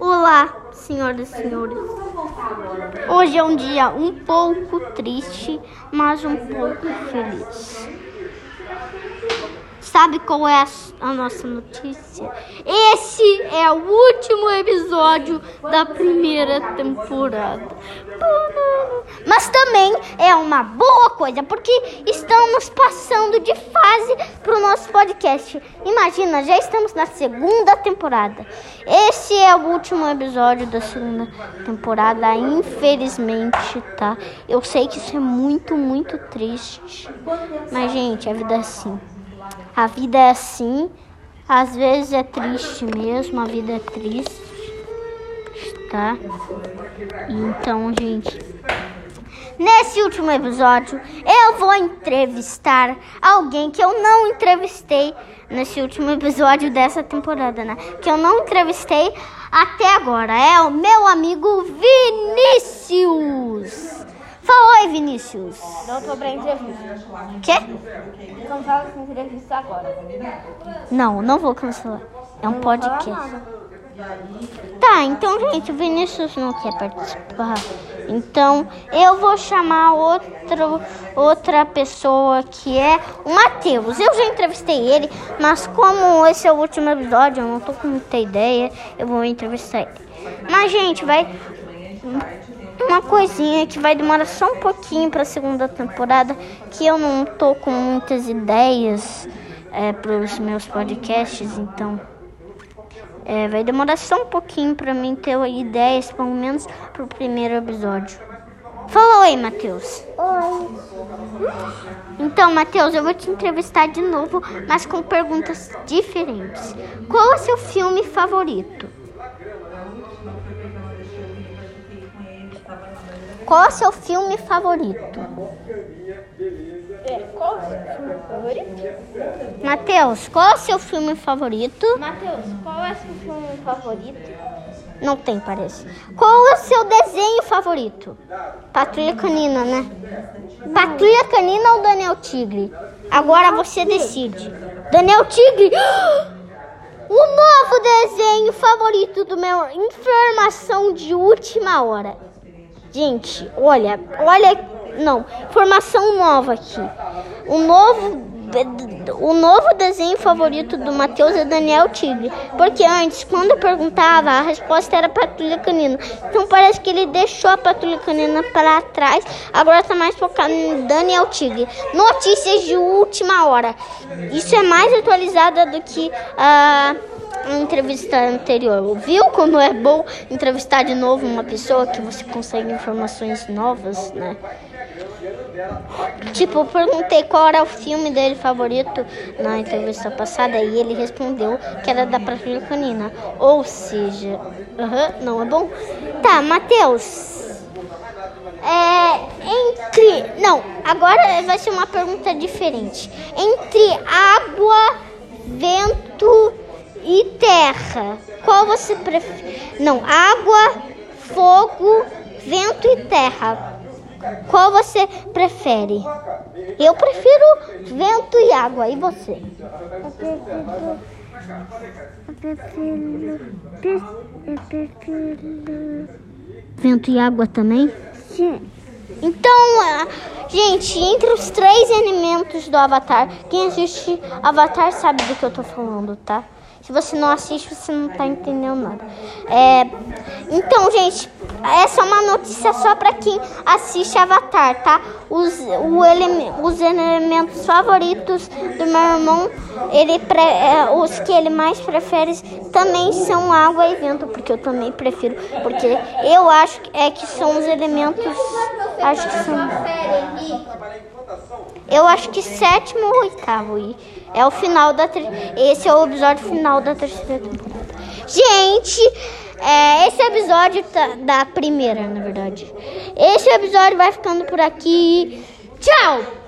Olá, senhoras e senhores. Hoje é um dia um pouco triste, mas um pouco feliz. Sabe qual é a, nossa notícia? Esse é o último episódio da primeira temporada. Mas também é uma boa coisa, porque estamos passando de fase para o nosso podcast. Imagina, já estamos na segunda temporada. Esse é o último episódio da segunda temporada, infelizmente, tá? Eu sei que isso é muito, muito triste. Mas, gente, a vida é assim. A vida é assim. Às vezes é triste mesmo, a vida é triste, tá? Então, gente, nesse último episódio eu vou entrevistar alguém que eu não entrevistei nesse último episódio dessa temporada, né? Que eu não entrevistei até agora. É o meu amigo Vinícius. Fala oi, Vinícius. Não tô pra entrevista. Quê? Cancela essa entrevista agora. Não, não vou cancelar. É um podcast. Tá, então, gente, o Vinícius não quer participar. Então, eu vou chamar outro, outra pessoa que é o Matheus. Eu já entrevistei ele, mas como esse é o último episódio, eu não tô com muita ideia, eu vou entrevistar ele. Mas, gente, vai uma coisinha que vai demorar só um pouquinho para a segunda temporada, que eu não tô com muitas ideias é, para os meus podcasts, então é, vai demorar só um pouquinho para mim ter ideias, pelo menos para o primeiro episódio. Fala oi, Matheus. Oi. Então, Matheus, eu vou te entrevistar de novo, mas com perguntas diferentes. Qual é o seu filme favorito? Qual é o seu filme favorito? Qual é o seu filme favorito? Matheus, qual é o seu filme favorito? Matheus, qual é o seu filme favorito? Não tem, parece. Qual é o seu desenho favorito? Patrulha Canina, né? Patrulha Canina ou Daniel Tigre? Agora você decide. Daniel Tigre! O novo desenho favorito do meu. Informação de última hora. Gente, olha, olha, não, informação nova aqui. O novo, o novo desenho favorito do Matheus é Daniel Tigre. Porque antes, quando eu perguntava, a resposta era Patrulha Canina. Então parece que ele deixou a Patrulha Canina para trás. Agora está mais focado em Daniel Tigre. Notícias de última hora. Isso é mais atualizada do que a entrevista anterior. Viu como é bom entrevistar de novo uma pessoa que você consegue informações novas, né? Tipo, eu perguntei qual era o filme dele favorito na entrevista passada e ele respondeu que era da Patrulha Canina. Ou seja, uh -huh, não é bom? Tá, Matheus. É, entre. Não, agora vai ser uma pergunta diferente. Entre água, vento e terra. Qual você prefere? Não, água, fogo, vento e terra. Qual você prefere? Eu prefiro vento e água. E você? Eu prefiro. Eu prefiro. Eu prefiro. Vento e água também? Sim. Então, gente, entre os três elementos do Avatar, quem assiste Avatar sabe do que eu tô falando, tá? Se você não assiste, você não tá entendendo nada. É, então, gente, essa é uma notícia só para quem assiste Avatar, tá? Os, o ele, os elementos favoritos do meu irmão, ele pre, é, os que ele mais prefere também são água e vento, porque eu também prefiro, porque eu acho que é que são os elementos, acho que são eu acho que sétimo ou oitavo. E é o final da. Esse é o episódio final da terceira temporada. Gente, é, esse episódio tá, da primeira, na verdade. Esse episódio vai ficando por aqui. Tchau!